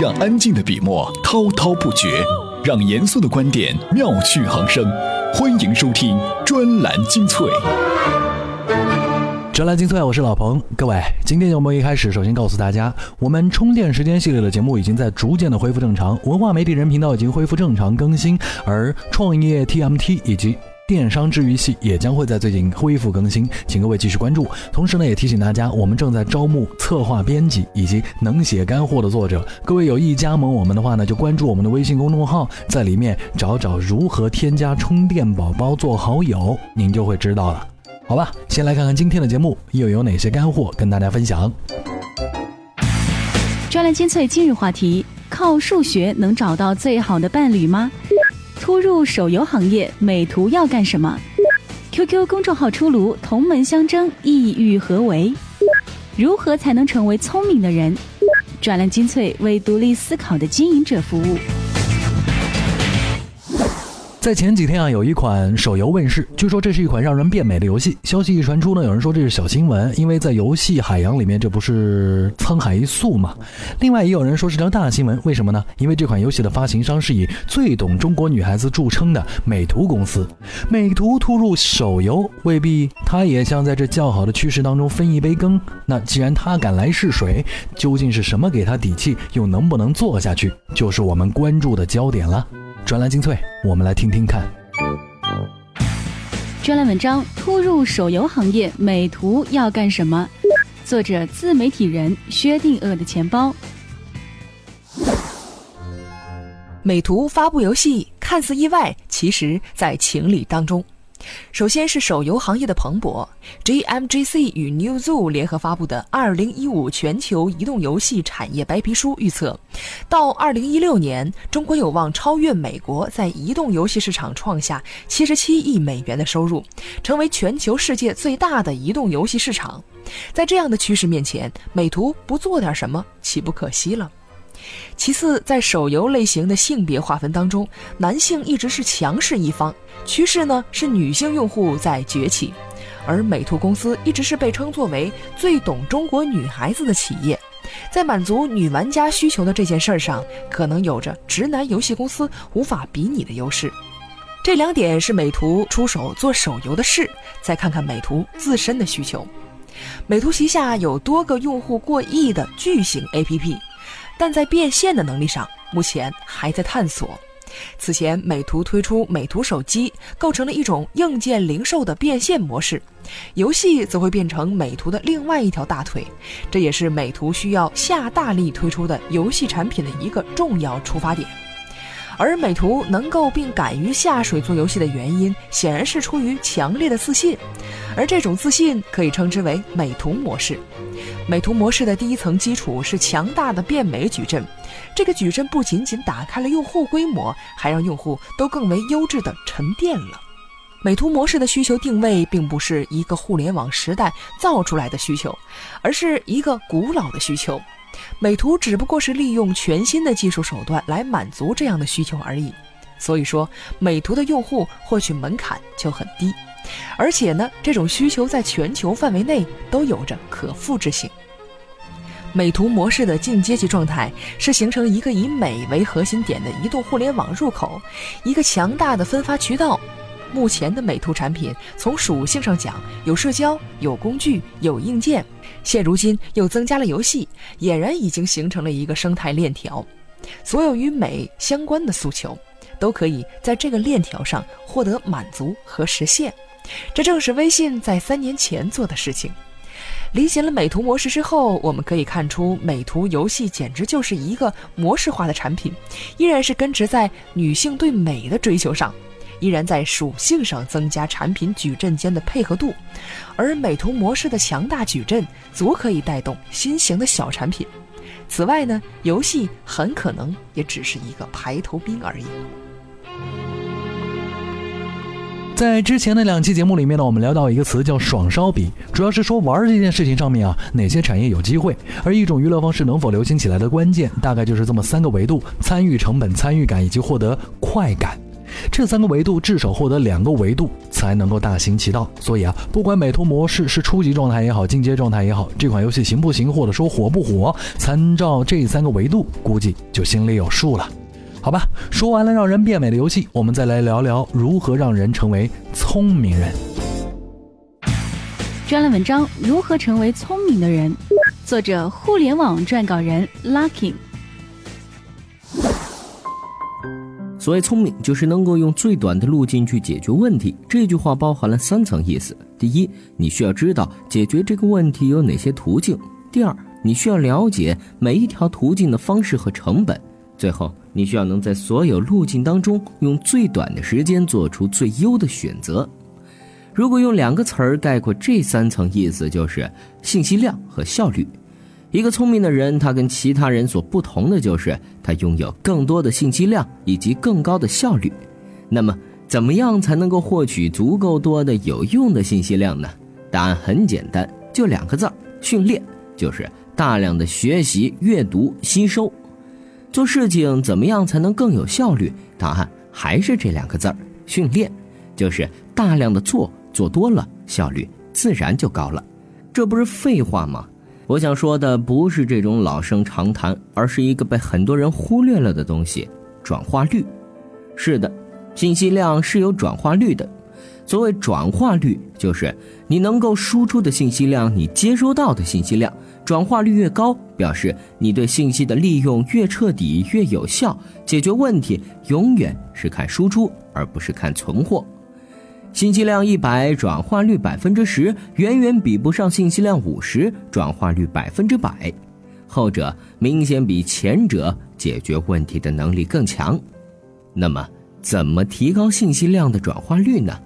让安静的笔墨滔滔不绝，让严肃的观点妙趣横生。欢迎收听专栏精粹。专栏精粹，我是老彭。各位，今天节目一开始，首先告诉大家，我们充电时间系列的节目已经在逐渐的恢复正常，文化媒体人频道已经恢复正常更新，而创业 TMT 以及电商治愈系也将会在最近恢复更新，请各位继续关注。同时呢，也提醒大家，我们正在招募策划编辑以及能写干货的作者。各位有意加盟我们的话呢，就关注我们的微信公众号，在里面找找如何添加充电宝宝做好友，您就会知道了。好吧，先来看看今天的节目又有哪些干货跟大家分享。专栏精粹今日话题：靠数学能找到最好的伴侣吗？突入手游行业，美图要干什么？QQ 公众号出炉，同门相争，意欲何为？如何才能成为聪明的人？专栏精粹为独立思考的经营者服务。在前几天啊，有一款手游问世，据说这是一款让人变美的游戏。消息一传出呢，有人说这是小新闻，因为在游戏海洋里面，这不是沧海一粟嘛。另外也有人说是条大新闻，为什么呢？因为这款游戏的发行商是以最懂中国女孩子著称的美图公司。美图突入手游，未必他也想在这较好的趋势当中分一杯羹。那既然他敢来试水，究竟是什么给他底气，又能不能做下去，就是我们关注的焦点了。专栏精粹，我们来听听看。专栏文章：突入手游行业，美图要干什么？作者：自媒体人薛定谔的钱包。美图发布游戏，看似意外，其实在情理当中。首先是手游行业的蓬勃，GMGC 与 Newzoo 联合发布的《二零一五全球移动游戏产业白皮书》预测，到二零一六年，中国有望超越美国，在移动游戏市场创下七十七亿美元的收入，成为全球世界最大的移动游戏市场。在这样的趋势面前，美图不做点什么，岂不可惜了？其次，在手游类型的性别划分当中，男性一直是强势一方，趋势呢是女性用户在崛起，而美图公司一直是被称作为最懂中国女孩子的企业，在满足女玩家需求的这件事儿上，可能有着直男游戏公司无法比拟的优势。这两点是美图出手做手游的事。再看看美图自身的需求，美图旗下有多个用户过亿的巨型 APP。但在变现的能力上，目前还在探索。此前，美图推出美图手机，构成了一种硬件零售的变现模式，游戏则会变成美图的另外一条大腿。这也是美图需要下大力推出的游戏产品的一个重要出发点。而美图能够并敢于下水做游戏的原因，显然是出于强烈的自信，而这种自信可以称之为美图模式。美图模式的第一层基础是强大的变美矩阵，这个矩阵不仅仅打开了用户规模，还让用户都更为优质的沉淀了。美图模式的需求定位并不是一个互联网时代造出来的需求，而是一个古老的需求。美图只不过是利用全新的技术手段来满足这样的需求而已，所以说美图的用户获取门槛就很低，而且呢，这种需求在全球范围内都有着可复制性。美图模式的进阶级状态是形成一个以美为核心点的移动互联网入口，一个强大的分发渠道。目前的美图产品从属性上讲，有社交，有工具，有硬件。现如今又增加了游戏，俨然已经形成了一个生态链条，所有与美相关的诉求，都可以在这个链条上获得满足和实现。这正是微信在三年前做的事情。理解了美图模式之后，我们可以看出，美图游戏简直就是一个模式化的产品，依然是根植在女性对美的追求上。依然在属性上增加产品矩阵间的配合度，而美图模式的强大矩阵足可以带动新型的小产品。此外呢，游戏很可能也只是一个排头兵而已。在之前的两期节目里面呢，我们聊到一个词叫“爽烧笔”，主要是说玩这件事情上面啊，哪些产业有机会，而一种娱乐方式能否流行起来的关键，大概就是这么三个维度：参与、成本、参与感以及获得快感。这三个维度至少获得两个维度才能够大行其道。所以啊，不管美图模式是初级状态也好，进阶状态也好，这款游戏行不行，或者说火不火，参照这三个维度，估计就心里有数了。好吧，说完了让人变美的游戏，我们再来聊聊如何让人成为聪明人。专栏文章：如何成为聪明的人？作者：互联网撰稿人 Lucky。所谓聪明，就是能够用最短的路径去解决问题。这句话包含了三层意思：第一，你需要知道解决这个问题有哪些途径；第二，你需要了解每一条途径的方式和成本；最后，你需要能在所有路径当中用最短的时间做出最优的选择。如果用两个词儿概括这三层意思，就是信息量和效率。一个聪明的人，他跟其他人所不同的就是他拥有更多的信息量以及更高的效率。那么，怎么样才能够获取足够多的有用的信息量呢？答案很简单，就两个字儿：训练。就是大量的学习、阅读、吸收。做事情怎么样才能更有效率？答案还是这两个字儿：训练。就是大量的做，做多了，效率自然就高了。这不是废话吗？我想说的不是这种老生常谈，而是一个被很多人忽略了的东西——转化率。是的，信息量是有转化率的。所谓转化率，就是你能够输出的信息量，你接收到的信息量，转化率越高，表示你对信息的利用越彻底、越有效，解决问题永远是看输出，而不是看存货。信息量一百，转化率百分之十，远远比不上信息量五十，转化率百分之百。后者明显比前者解决问题的能力更强。那么，怎么提高信息量的转化率呢？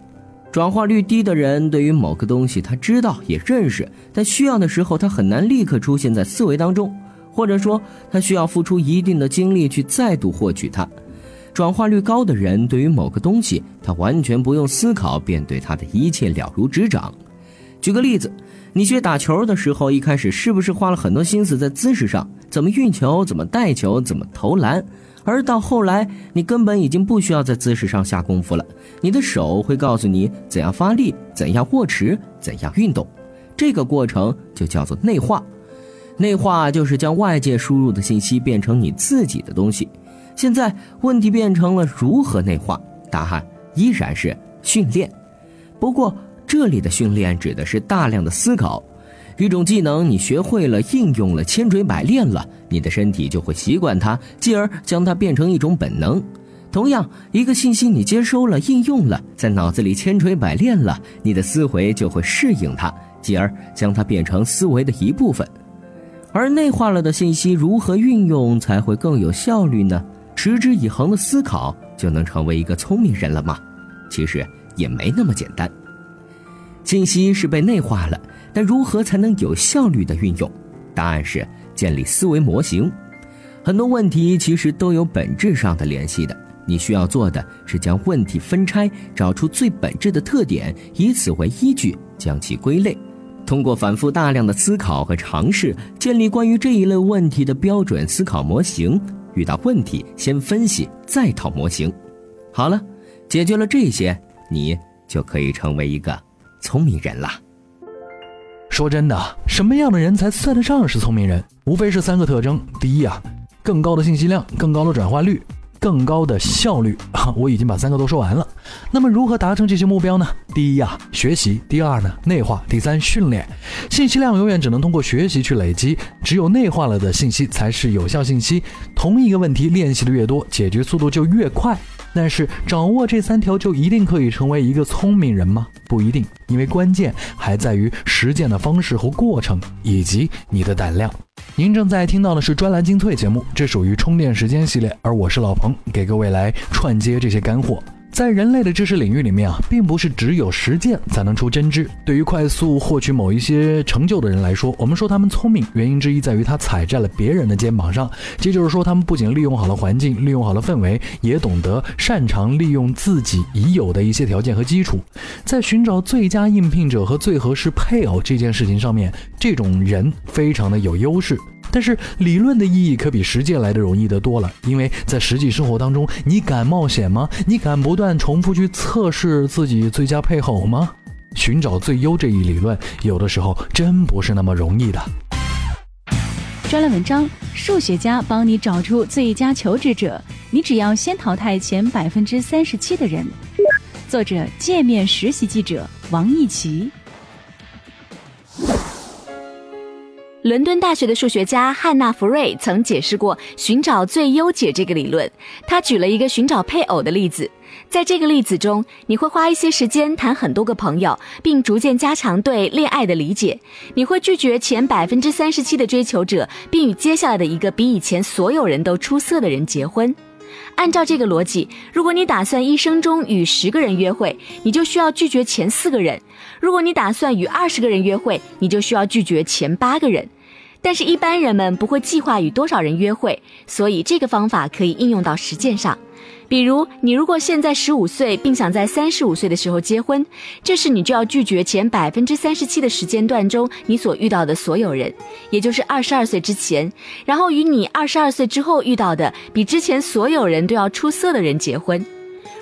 转化率低的人，对于某个东西他知道也认识，但需要的时候他很难立刻出现在思维当中，或者说他需要付出一定的精力去再度获取它。转化率高的人，对于某个东西，他完全不用思考，便对他的一切了如指掌。举个例子，你学打球的时候，一开始是不是花了很多心思在姿势上，怎么运球，怎么带球，怎么投篮？而到后来，你根本已经不需要在姿势上下功夫了，你的手会告诉你怎样发力，怎样握持，怎样运动。这个过程就叫做内化。内化就是将外界输入的信息变成你自己的东西。现在问题变成了如何内化？答案依然是训练。不过这里的训练指的是大量的思考。一种技能你学会了、应用了、千锤百炼了，你的身体就会习惯它，继而将它变成一种本能。同样，一个信息你接收了、应用了，在脑子里千锤百炼了，你的思维就会适应它，继而将它变成思维的一部分。而内化了的信息如何运用才会更有效率呢？持之以恒的思考就能成为一个聪明人了吗？其实也没那么简单。信息是被内化了，但如何才能有效率的运用？答案是建立思维模型。很多问题其实都有本质上的联系的，你需要做的是将问题分拆，找出最本质的特点，以此为依据将其归类，通过反复大量的思考和尝试，建立关于这一类问题的标准思考模型。遇到问题，先分析，再套模型。好了，解决了这些，你就可以成为一个聪明人了。说真的，什么样的人才算得上是聪明人？无非是三个特征：第一啊，更高的信息量，更高的转化率。更高的效率 啊！我已经把三个都说完了。那么如何达成这些目标呢？第一呀，学习；第二呢，内化；第三，训练。信息量永远只能通过学习去累积，只有内化了的信息才是有效信息。同一个问题练习的越多，解决速度就越快。但是掌握这三条就一定可以成为一个聪明人吗？不一定，因为关键还在于实践的方式和过程，以及你的胆量。您正在听到的是专栏精粹节目，这属于充电时间系列，而我是老彭，给各位来串接这些干货。在人类的知识领域里面啊，并不是只有实践才能出真知。对于快速获取某一些成就的人来说，我们说他们聪明，原因之一在于他踩在了别人的肩膀上。这就是说，他们不仅利用好了环境，利用好了氛围，也懂得擅长利用自己已有的一些条件和基础。在寻找最佳应聘者和最合适配偶这件事情上面，这种人非常的有优势。但是理论的意义可比实践来的容易得多了，因为在实际生活当中，你敢冒险吗？你敢不断重复去测试自己最佳配偶吗？寻找最优这一理论，有的时候真不是那么容易的。专栏文章：数学家帮你找出最佳求职者，你只要先淘汰前百分之三十七的人。作者：界面实习记者王艺奇。伦敦大学的数学家汉娜·弗瑞曾解释过“寻找最优解”这个理论。他举了一个寻找配偶的例子。在这个例子中，你会花一些时间谈很多个朋友，并逐渐加强对恋爱的理解。你会拒绝前百分之三十七的追求者，并与接下来的一个比以前所有人都出色的人结婚。按照这个逻辑，如果你打算一生中与十个人约会，你就需要拒绝前四个人；如果你打算与二十个人约会，你就需要拒绝前八个人。但是，一般人们不会计划与多少人约会，所以这个方法可以应用到实践上。比如，你如果现在十五岁，并想在三十五岁的时候结婚，这时你就要拒绝前百分之三十七的时间段中你所遇到的所有人，也就是二十二岁之前，然后与你二十二岁之后遇到的比之前所有人都要出色的人结婚。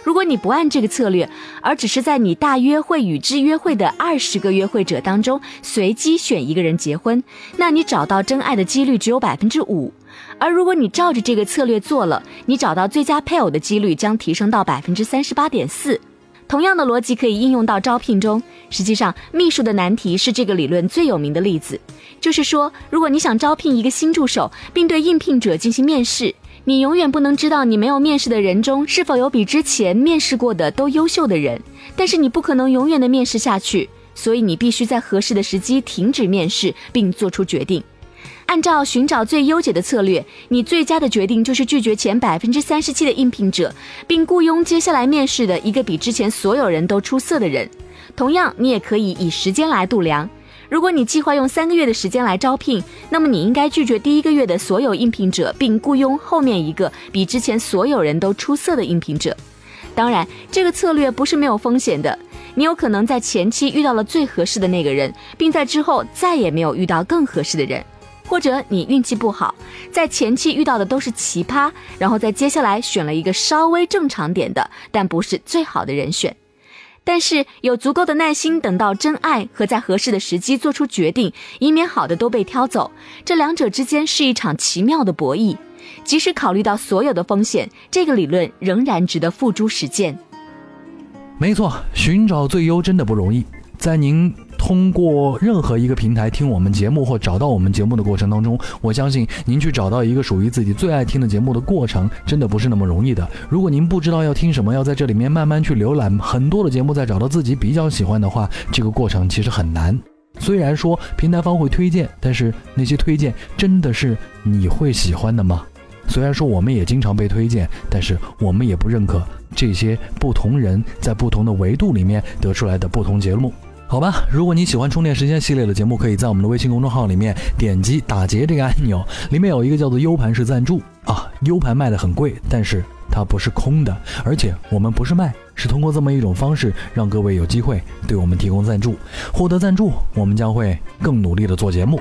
如果你不按这个策略，而只是在你大约会与之约会的二十个约会者当中随机选一个人结婚，那你找到真爱的几率只有百分之五。而如果你照着这个策略做了，你找到最佳配偶的几率将提升到百分之三十八点四。同样的逻辑可以应用到招聘中。实际上，秘书的难题是这个理论最有名的例子。就是说，如果你想招聘一个新助手，并对应聘者进行面试，你永远不能知道你没有面试的人中是否有比之前面试过的都优秀的人。但是你不可能永远的面试下去，所以你必须在合适的时机停止面试，并做出决定。按照寻找最优解的策略，你最佳的决定就是拒绝前百分之三十七的应聘者，并雇佣接下来面试的一个比之前所有人都出色的人。同样，你也可以以时间来度量。如果你计划用三个月的时间来招聘，那么你应该拒绝第一个月的所有应聘者，并雇佣后面一个比之前所有人都出色的应聘者。当然，这个策略不是没有风险的。你有可能在前期遇到了最合适的那个人，并在之后再也没有遇到更合适的人。或者你运气不好，在前期遇到的都是奇葩，然后在接下来选了一个稍微正常点的，但不是最好的人选。但是有足够的耐心等到真爱和在合适的时机做出决定，以免好的都被挑走。这两者之间是一场奇妙的博弈。即使考虑到所有的风险，这个理论仍然值得付诸实践。没错，寻找最优真的不容易。在您。通过任何一个平台听我们节目或找到我们节目的过程当中，我相信您去找到一个属于自己最爱听的节目的过程，真的不是那么容易的。如果您不知道要听什么，要在这里面慢慢去浏览很多的节目，再找到自己比较喜欢的话，这个过程其实很难。虽然说平台方会推荐，但是那些推荐真的是你会喜欢的吗？虽然说我们也经常被推荐，但是我们也不认可这些不同人在不同的维度里面得出来的不同节目。好吧，如果你喜欢充电时间系列的节目，可以在我们的微信公众号里面点击打劫这个按钮，里面有一个叫做 U 盘式赞助啊，U 盘卖的很贵，但是它不是空的，而且我们不是卖，是通过这么一种方式让各位有机会对我们提供赞助，获得赞助，我们将会更努力的做节目。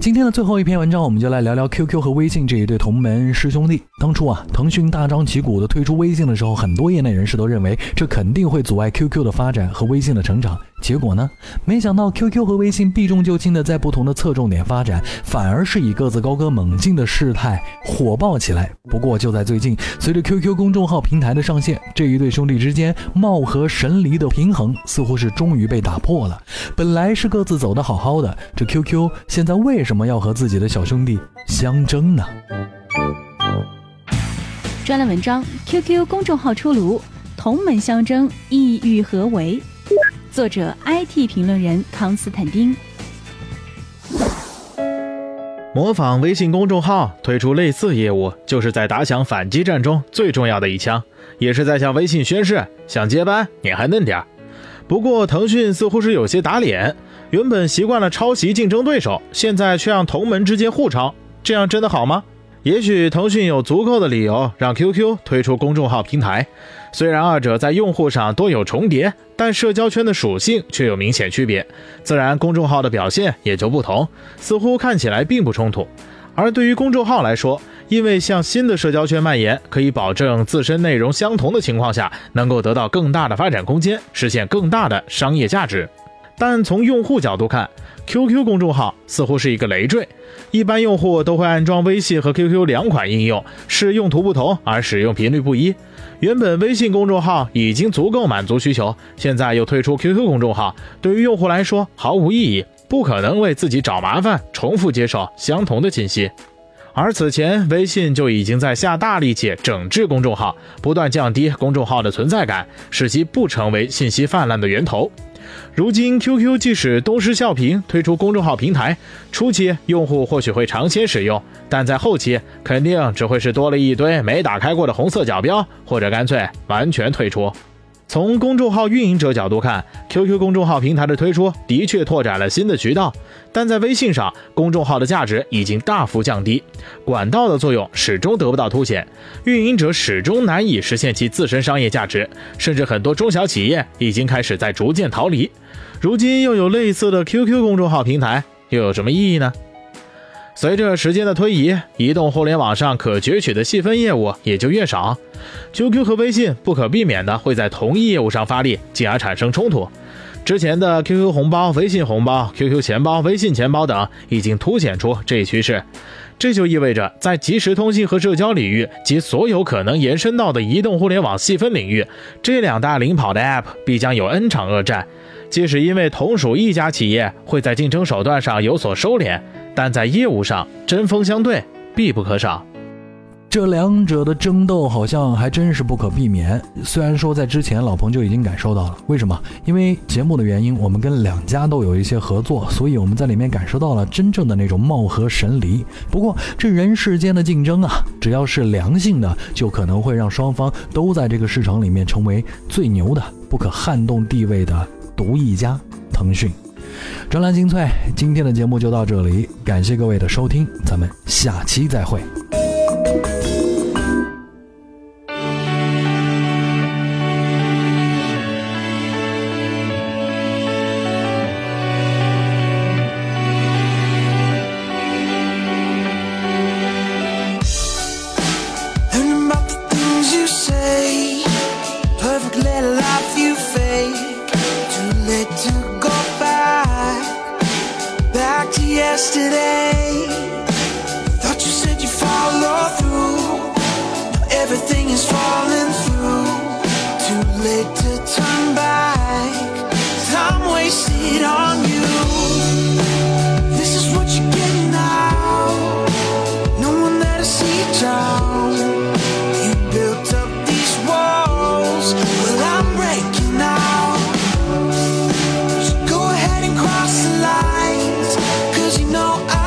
今天的最后一篇文章，我们就来聊聊 QQ 和微信这一对同门师兄弟。当初啊，腾讯大张旗鼓的推出微信的时候，很多业内人士都认为这肯定会阻碍 QQ 的发展和微信的成长。结果呢？没想到 QQ 和微信避重就轻的在不同的侧重点发展，反而是以个子高歌猛进的势态火爆起来。不过就在最近，随着 QQ 公众号平台的上线，这一对兄弟之间貌合神离的平衡似乎是终于被打破了。本来是各自走得好好的，这 QQ 现在为什么要和自己的小兄弟相争呢？专栏文章：QQ 公众号出炉，同门相争，意欲何为？作者：IT 评论人康斯坦丁。模仿微信公众号推出类似业务，就是在打响反击战中最重要的一枪，也是在向微信宣誓：想接班，你还嫩点儿。不过腾讯似乎是有些打脸，原本习惯了抄袭竞争对手，现在却让同门之间互抄，这样真的好吗？也许腾讯有足够的理由让 QQ 推出公众号平台，虽然二者在用户上多有重叠，但社交圈的属性却有明显区别，自然公众号的表现也就不同，似乎看起来并不冲突。而对于公众号来说，因为向新的社交圈蔓延，可以保证自身内容相同的情况下，能够得到更大的发展空间，实现更大的商业价值。但从用户角度看，QQ 公众号似乎是一个累赘。一般用户都会安装微信和 QQ 两款应用，是用途不同而使用频率不一。原本微信公众号已经足够满足需求，现在又推出 QQ 公众号，对于用户来说毫无意义，不可能为自己找麻烦，重复接受相同的信息。而此前，微信就已经在下大力气整治公众号，不断降低公众号的存在感，使其不成为信息泛滥的源头。如今，QQ 即使东施效颦推出公众号平台，初期用户或许会尝鲜使用，但在后期肯定只会是多了一堆没打开过的红色角标，或者干脆完全退出。从公众号运营者角度看，QQ 公众号平台的推出的确拓展了新的渠道，但在微信上，公众号的价值已经大幅降低，管道的作用始终得不到凸显，运营者始终难以实现其自身商业价值，甚至很多中小企业已经开始在逐渐逃离。如今又有类似的 QQ 公众号平台，又有什么意义呢？随着时间的推移，移动互联网上可攫取的细分业务也就越少，QQ 和微信不可避免的会在同一业务上发力，进而产生冲突。之前的 QQ 红包、微信红包、QQ 钱包、微信钱包等已经凸显出这一趋势，这就意味着在即时通信和社交领域及所有可能延伸到的移动互联网细分领域，这两大领跑的 App 必将有 N 场恶战。即使因为同属一家企业，会在竞争手段上有所收敛。但在业务上针锋相对必不可少，这两者的争斗好像还真是不可避免。虽然说在之前老彭就已经感受到了，为什么？因为节目的原因，我们跟两家都有一些合作，所以我们在里面感受到了真正的那种貌合神离。不过这人世间的竞争啊，只要是良性的，就可能会让双方都在这个市场里面成为最牛的、不可撼动地位的独一家——腾讯。专栏精粹，今天的节目就到这里，感谢各位的收听，咱们下期再会。Cause you know I